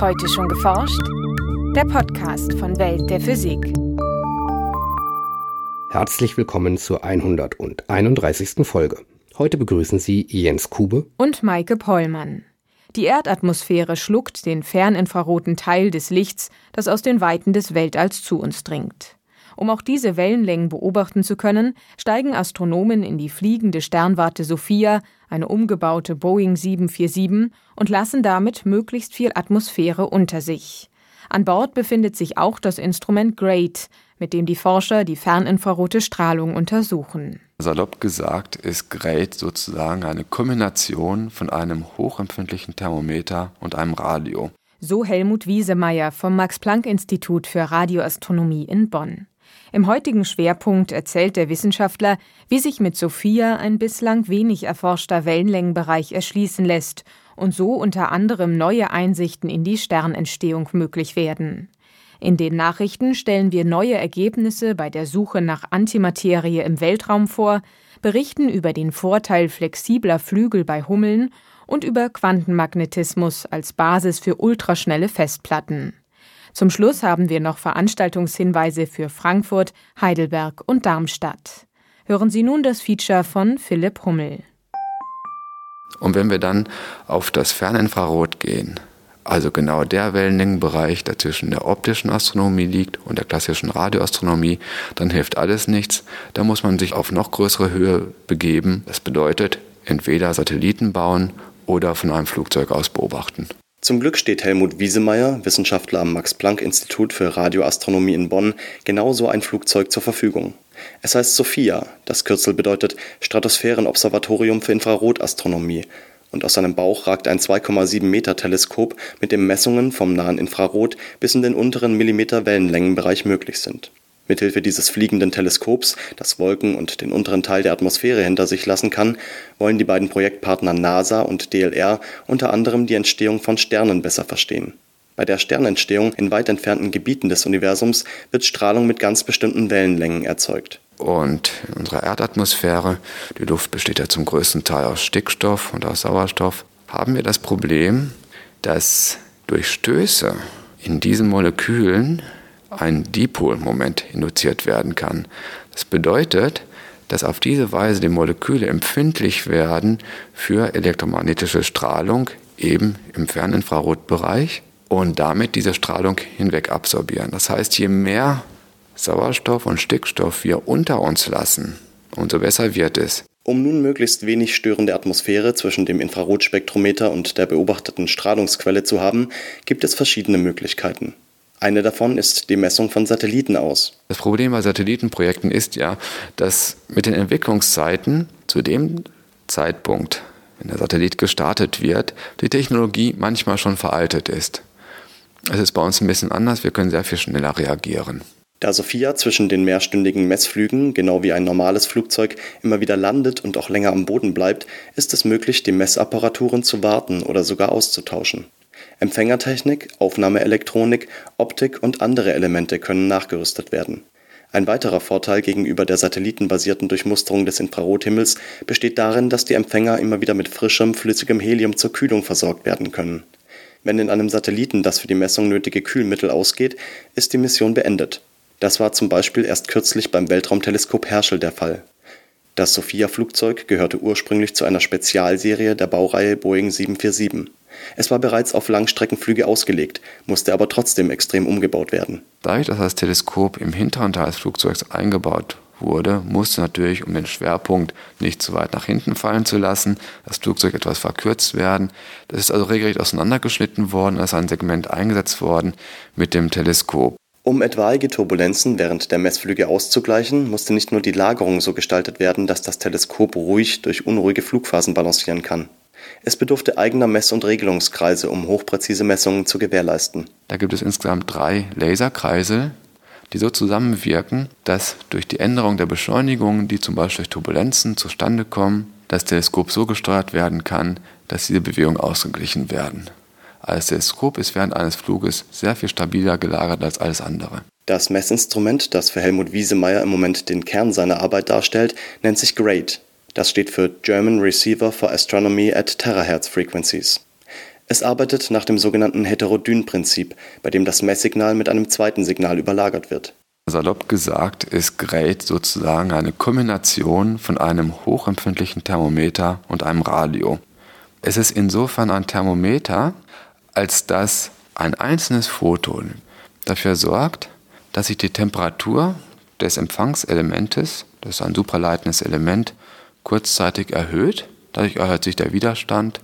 Heute schon geforscht? Der Podcast von Welt der Physik. Herzlich willkommen zur 131. Folge. Heute begrüßen Sie Jens Kube und Maike Pollmann. Die Erdatmosphäre schluckt den ferninfraroten Teil des Lichts, das aus den Weiten des Weltalls zu uns dringt. Um auch diese Wellenlängen beobachten zu können, steigen Astronomen in die fliegende Sternwarte Sophia, eine umgebaute Boeing 747, und lassen damit möglichst viel Atmosphäre unter sich. An Bord befindet sich auch das Instrument GREAT, mit dem die Forscher die ferninfrarote Strahlung untersuchen. Salopp gesagt ist GREAT sozusagen eine Kombination von einem hochempfindlichen Thermometer und einem Radio. So Helmut Wiesemeyer vom Max-Planck-Institut für Radioastronomie in Bonn. Im heutigen Schwerpunkt erzählt der Wissenschaftler, wie sich mit Sophia ein bislang wenig erforschter Wellenlängenbereich erschließen lässt und so unter anderem neue Einsichten in die Sternentstehung möglich werden. In den Nachrichten stellen wir neue Ergebnisse bei der Suche nach Antimaterie im Weltraum vor, berichten über den Vorteil flexibler Flügel bei Hummeln und über Quantenmagnetismus als Basis für ultraschnelle Festplatten. Zum Schluss haben wir noch Veranstaltungshinweise für Frankfurt, Heidelberg und Darmstadt. Hören Sie nun das Feature von Philipp Hummel. Und wenn wir dann auf das Ferninfrarot gehen, also genau der Wellenlängenbereich, der zwischen der optischen Astronomie liegt und der klassischen Radioastronomie, dann hilft alles nichts. Da muss man sich auf noch größere Höhe begeben. Das bedeutet, entweder Satelliten bauen oder von einem Flugzeug aus beobachten. Zum Glück steht Helmut Wiesemeyer, Wissenschaftler am Max-Planck-Institut für Radioastronomie in Bonn, genau so ein Flugzeug zur Verfügung. Es heißt SOFIA, das Kürzel bedeutet Stratosphärenobservatorium für Infrarotastronomie, und aus seinem Bauch ragt ein 2,7 Meter Teleskop, mit dem Messungen vom nahen Infrarot bis in den unteren Millimeter Wellenlängenbereich möglich sind Mithilfe dieses fliegenden Teleskops, das Wolken und den unteren Teil der Atmosphäre hinter sich lassen kann, wollen die beiden Projektpartner NASA und DLR unter anderem die Entstehung von Sternen besser verstehen. Bei der Sternentstehung in weit entfernten Gebieten des Universums wird Strahlung mit ganz bestimmten Wellenlängen erzeugt. Und in unserer Erdatmosphäre, die Luft besteht ja zum größten Teil aus Stickstoff und aus Sauerstoff, haben wir das Problem, dass durch Stöße in diesen Molekülen ein Dipolmoment induziert werden kann. Das bedeutet, dass auf diese Weise die Moleküle empfindlich werden für elektromagnetische Strahlung eben im Ferninfrarotbereich und damit diese Strahlung hinweg absorbieren. Das heißt, je mehr Sauerstoff und Stickstoff wir unter uns lassen, umso besser wird es. Um nun möglichst wenig störende Atmosphäre zwischen dem Infrarotspektrometer und der beobachteten Strahlungsquelle zu haben, gibt es verschiedene Möglichkeiten. Eine davon ist die Messung von Satelliten aus. Das Problem bei Satellitenprojekten ist ja, dass mit den Entwicklungszeiten zu dem Zeitpunkt, wenn der Satellit gestartet wird, die Technologie manchmal schon veraltet ist. Es ist bei uns ein bisschen anders, wir können sehr viel schneller reagieren. Da Sophia zwischen den mehrstündigen Messflügen, genau wie ein normales Flugzeug, immer wieder landet und auch länger am Boden bleibt, ist es möglich, die Messapparaturen zu warten oder sogar auszutauschen. Empfängertechnik, Aufnahmeelektronik, Optik und andere Elemente können nachgerüstet werden. Ein weiterer Vorteil gegenüber der satellitenbasierten Durchmusterung des Infrarothimmels besteht darin, dass die Empfänger immer wieder mit frischem, flüssigem Helium zur Kühlung versorgt werden können. Wenn in einem Satelliten das für die Messung nötige Kühlmittel ausgeht, ist die Mission beendet. Das war zum Beispiel erst kürzlich beim Weltraumteleskop Herschel der Fall. Das Sophia-Flugzeug gehörte ursprünglich zu einer Spezialserie der Baureihe Boeing 747. Es war bereits auf Langstreckenflüge ausgelegt, musste aber trotzdem extrem umgebaut werden. Dadurch, dass das Teleskop im hinteren Teil des Flugzeugs eingebaut wurde, musste natürlich, um den Schwerpunkt nicht zu weit nach hinten fallen zu lassen, das Flugzeug etwas verkürzt werden. Das ist also regelrecht auseinandergeschnitten worden, als ein Segment eingesetzt worden mit dem Teleskop. Um etwaige Turbulenzen während der Messflüge auszugleichen, musste nicht nur die Lagerung so gestaltet werden, dass das Teleskop ruhig durch unruhige Flugphasen balancieren kann. Es bedurfte eigener Mess- und Regelungskreise, um hochpräzise Messungen zu gewährleisten. Da gibt es insgesamt drei Laserkreisel, die so zusammenwirken, dass durch die Änderung der Beschleunigung, die zum Beispiel durch Turbulenzen zustande kommen, das Teleskop so gesteuert werden kann, dass diese Bewegungen ausgeglichen werden. Als Teleskop ist während eines Fluges sehr viel stabiler gelagert als alles andere. Das Messinstrument, das für Helmut Wiesemeyer im Moment den Kern seiner Arbeit darstellt, nennt sich GRADE, das steht für German Receiver for Astronomy at Terahertz Frequencies. Es arbeitet nach dem sogenannten Heterodyn-Prinzip, bei dem das Messsignal mit einem zweiten Signal überlagert wird. Salopp gesagt ist GRADE sozusagen eine Kombination von einem hochempfindlichen Thermometer und einem Radio. Es ist insofern ein Thermometer, als dass ein einzelnes Foto dafür sorgt, dass sich die Temperatur des Empfangselementes, das ist ein supraleitendes Element, kurzzeitig erhöht. Dadurch erhöht sich der Widerstand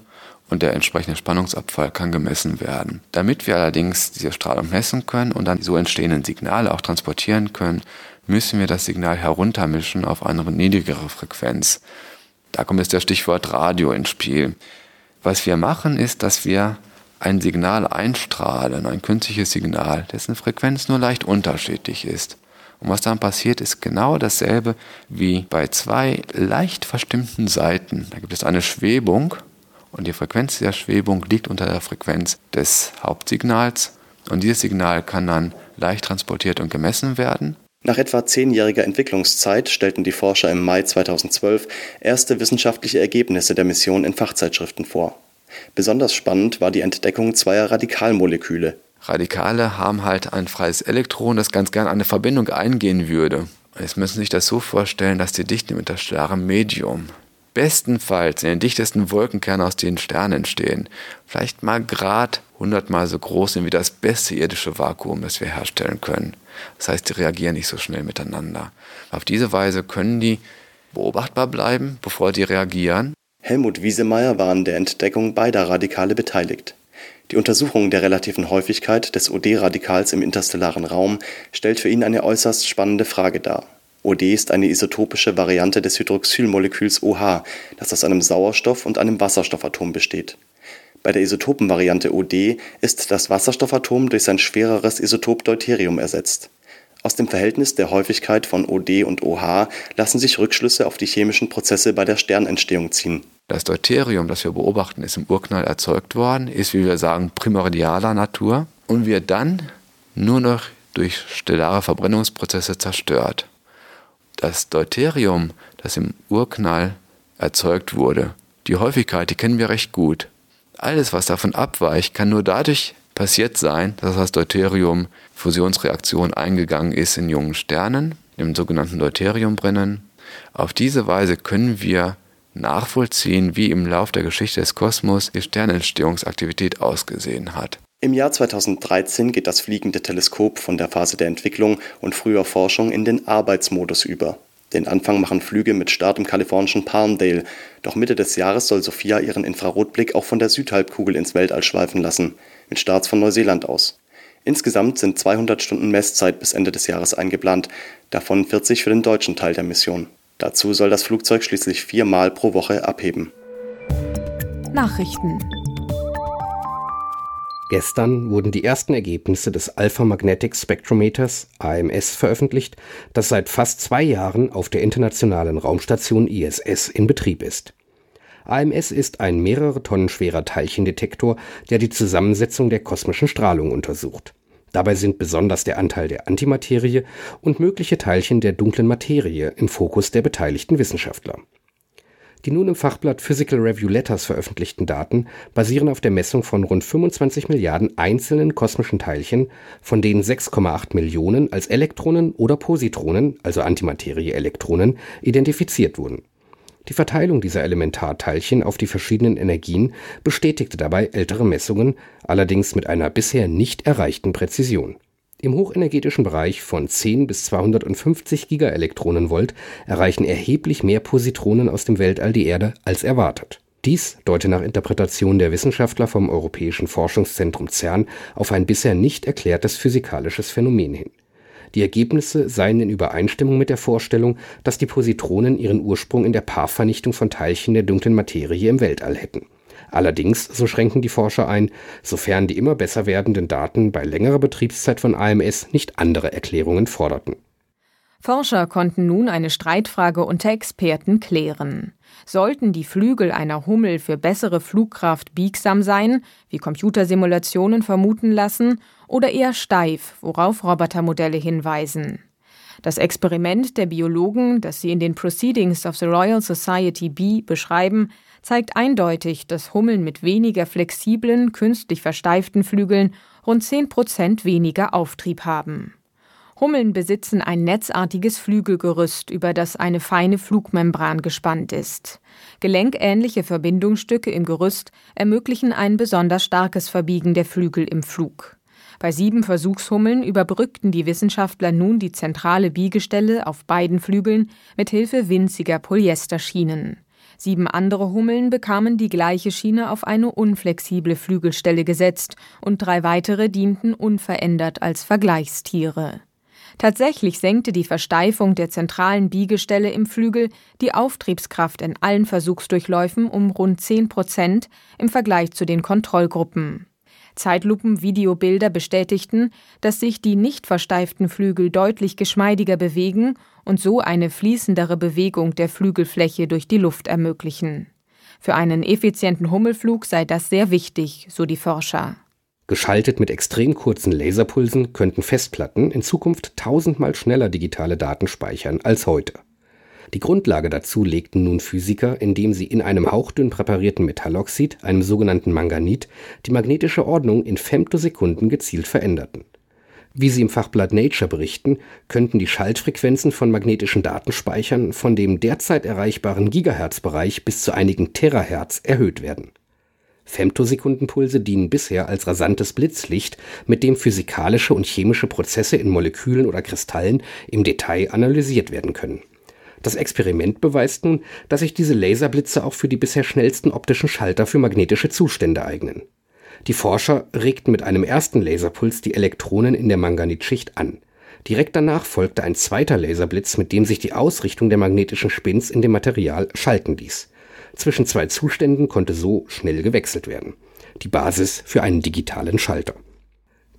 und der entsprechende Spannungsabfall kann gemessen werden. Damit wir allerdings diese Strahlung messen können und dann die so entstehenden Signale auch transportieren können, müssen wir das Signal heruntermischen auf eine niedrigere Frequenz. Da kommt jetzt das Stichwort Radio ins Spiel. Was wir machen, ist, dass wir ein Signal einstrahlen, ein künstliches Signal, dessen Frequenz nur leicht unterschiedlich ist. Und was dann passiert, ist genau dasselbe wie bei zwei leicht verstimmten Seiten. Da gibt es eine Schwebung und die Frequenz der Schwebung liegt unter der Frequenz des Hauptsignals und dieses Signal kann dann leicht transportiert und gemessen werden. Nach etwa zehnjähriger Entwicklungszeit stellten die Forscher im Mai 2012 erste wissenschaftliche Ergebnisse der Mission in Fachzeitschriften vor. Besonders spannend war die Entdeckung zweier Radikalmoleküle. Radikale haben halt ein freies Elektron, das ganz gern eine Verbindung eingehen würde. Jetzt müssen Sie sich das so vorstellen, dass die Dichte im interstellaren Medium bestenfalls in den dichtesten Wolkenkernen aus den Sternen entstehen, vielleicht mal grad hundertmal so groß sind wie das beste irdische Vakuum, das wir herstellen können. Das heißt, die reagieren nicht so schnell miteinander. Auf diese Weise können die beobachtbar bleiben, bevor die reagieren. Helmut Wiesemeyer war an der Entdeckung beider Radikale beteiligt. Die Untersuchung der relativen Häufigkeit des OD-Radikals im interstellaren Raum stellt für ihn eine äußerst spannende Frage dar. OD ist eine isotopische Variante des Hydroxylmoleküls OH, das aus einem Sauerstoff und einem Wasserstoffatom besteht. Bei der Isotopenvariante OD ist das Wasserstoffatom durch sein schwereres Isotop Deuterium ersetzt. Aus dem Verhältnis der Häufigkeit von OD und OH lassen sich Rückschlüsse auf die chemischen Prozesse bei der Sternentstehung ziehen. Das Deuterium, das wir beobachten, ist im Urknall erzeugt worden, ist, wie wir sagen, primordialer Natur und wird dann nur noch durch stellare Verbrennungsprozesse zerstört. Das Deuterium, das im Urknall erzeugt wurde, die Häufigkeit, die kennen wir recht gut. Alles, was davon abweicht, kann nur dadurch passiert sein, dass das Deuterium Fusionsreaktion eingegangen ist in jungen Sternen, im sogenannten Deuteriumbrennen. Auf diese Weise können wir nachvollziehen, wie im Lauf der Geschichte des Kosmos die Sternentstehungsaktivität ausgesehen hat. Im Jahr 2013 geht das fliegende Teleskop von der Phase der Entwicklung und früher Forschung in den Arbeitsmodus über. Den Anfang machen Flüge mit Start im kalifornischen Palmdale, doch Mitte des Jahres soll Sophia ihren Infrarotblick auch von der Südhalbkugel ins Weltall schweifen lassen, mit Starts von Neuseeland aus. Insgesamt sind 200 Stunden Messzeit bis Ende des Jahres eingeplant, davon 40 für den deutschen Teil der Mission. Dazu soll das Flugzeug schließlich viermal pro Woche abheben. Nachrichten Gestern wurden die ersten Ergebnisse des Alpha Magnetic Spectrometers AMS veröffentlicht, das seit fast zwei Jahren auf der internationalen Raumstation ISS in Betrieb ist. AMS ist ein mehrere Tonnen schwerer Teilchendetektor, der die Zusammensetzung der kosmischen Strahlung untersucht. Dabei sind besonders der Anteil der Antimaterie und mögliche Teilchen der dunklen Materie im Fokus der beteiligten Wissenschaftler die nun im Fachblatt Physical Review Letters veröffentlichten Daten basieren auf der Messung von rund 25 Milliarden einzelnen kosmischen Teilchen, von denen 6,8 Millionen als Elektronen oder Positronen, also Antimaterie-Elektronen, identifiziert wurden. Die Verteilung dieser Elementarteilchen auf die verschiedenen Energien bestätigte dabei ältere Messungen, allerdings mit einer bisher nicht erreichten Präzision im hochenergetischen Bereich von 10 bis 250 Gigaelektronenvolt erreichen erheblich mehr Positronen aus dem Weltall die Erde als erwartet. Dies deute nach Interpretation der Wissenschaftler vom Europäischen Forschungszentrum CERN auf ein bisher nicht erklärtes physikalisches Phänomen hin. Die Ergebnisse seien in Übereinstimmung mit der Vorstellung, dass die Positronen ihren Ursprung in der Paarvernichtung von Teilchen der dunklen Materie im Weltall hätten Allerdings, so schränken die Forscher ein, sofern die immer besser werdenden Daten bei längerer Betriebszeit von AMS nicht andere Erklärungen forderten. Forscher konnten nun eine Streitfrage unter Experten klären. Sollten die Flügel einer Hummel für bessere Flugkraft biegsam sein, wie Computersimulationen vermuten lassen, oder eher steif, worauf Robotermodelle hinweisen? Das Experiment der Biologen, das sie in den Proceedings of the Royal Society B beschreiben, zeigt eindeutig, dass Hummeln mit weniger flexiblen, künstlich versteiften Flügeln rund 10 Prozent weniger Auftrieb haben. Hummeln besitzen ein netzartiges Flügelgerüst, über das eine feine Flugmembran gespannt ist. Gelenkähnliche Verbindungsstücke im Gerüst ermöglichen ein besonders starkes Verbiegen der Flügel im Flug. Bei sieben Versuchshummeln überbrückten die Wissenschaftler nun die zentrale Biegestelle auf beiden Flügeln mit Hilfe winziger Polyesterschienen. Sieben andere Hummeln bekamen die gleiche Schiene auf eine unflexible Flügelstelle gesetzt und drei weitere dienten unverändert als Vergleichstiere. Tatsächlich senkte die Versteifung der zentralen Biegestelle im Flügel die Auftriebskraft in allen Versuchsdurchläufen um rund 10 Prozent im Vergleich zu den Kontrollgruppen. Zeitlupen-Videobilder bestätigten, dass sich die nicht versteiften Flügel deutlich geschmeidiger bewegen und so eine fließendere Bewegung der Flügelfläche durch die Luft ermöglichen. Für einen effizienten Hummelflug sei das sehr wichtig, so die Forscher. Geschaltet mit extrem kurzen Laserpulsen könnten Festplatten in Zukunft tausendmal schneller digitale Daten speichern als heute. Die Grundlage dazu legten nun Physiker, indem sie in einem hauchdünn präparierten Metalloxid, einem sogenannten Manganit, die magnetische Ordnung in Femtosekunden gezielt veränderten. Wie sie im Fachblatt Nature berichten, könnten die Schaltfrequenzen von magnetischen Datenspeichern von dem derzeit erreichbaren Gigahertz-Bereich bis zu einigen Terahertz erhöht werden. Femtosekundenpulse dienen bisher als rasantes Blitzlicht, mit dem physikalische und chemische Prozesse in Molekülen oder Kristallen im Detail analysiert werden können das Experiment beweist nun, dass sich diese Laserblitze auch für die bisher schnellsten optischen Schalter für magnetische Zustände eignen. Die Forscher regten mit einem ersten Laserpuls die Elektronen in der Manganitschicht an. Direkt danach folgte ein zweiter Laserblitz, mit dem sich die Ausrichtung der magnetischen Spins in dem Material schalten ließ. Zwischen zwei Zuständen konnte so schnell gewechselt werden. Die Basis für einen digitalen Schalter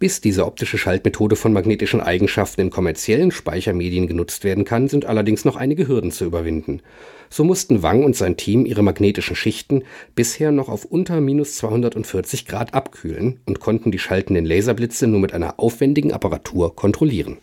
bis diese optische Schaltmethode von magnetischen Eigenschaften in kommerziellen Speichermedien genutzt werden kann, sind allerdings noch einige Hürden zu überwinden. So mussten Wang und sein Team ihre magnetischen Schichten bisher noch auf unter minus 240 Grad abkühlen und konnten die schaltenden Laserblitze nur mit einer aufwendigen Apparatur kontrollieren.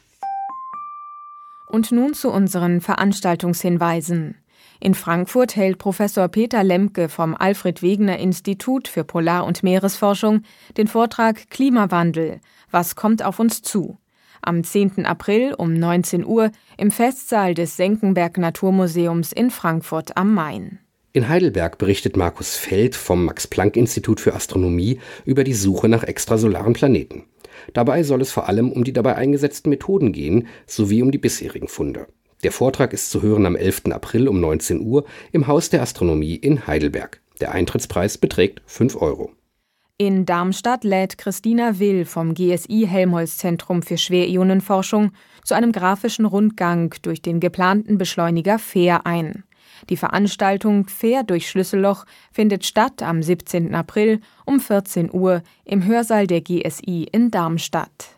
Und nun zu unseren Veranstaltungshinweisen. In Frankfurt hält Professor Peter Lemke vom Alfred Wegener Institut für Polar- und Meeresforschung den Vortrag Klimawandel. Was kommt auf uns zu? Am 10. April um 19 Uhr im Festsaal des Senckenberg Naturmuseums in Frankfurt am Main. In Heidelberg berichtet Markus Feld vom Max-Planck-Institut für Astronomie über die Suche nach extrasolaren Planeten. Dabei soll es vor allem um die dabei eingesetzten Methoden gehen, sowie um die bisherigen Funde. Der Vortrag ist zu hören am 11. April um 19 Uhr im Haus der Astronomie in Heidelberg. Der Eintrittspreis beträgt 5 Euro. In Darmstadt lädt Christina Will vom GSI Helmholtz Zentrum für Schwerionenforschung zu einem grafischen Rundgang durch den geplanten Beschleuniger FAIR ein. Die Veranstaltung Fair durch Schlüsselloch findet statt am 17. April um 14 Uhr im Hörsaal der GSI in Darmstadt.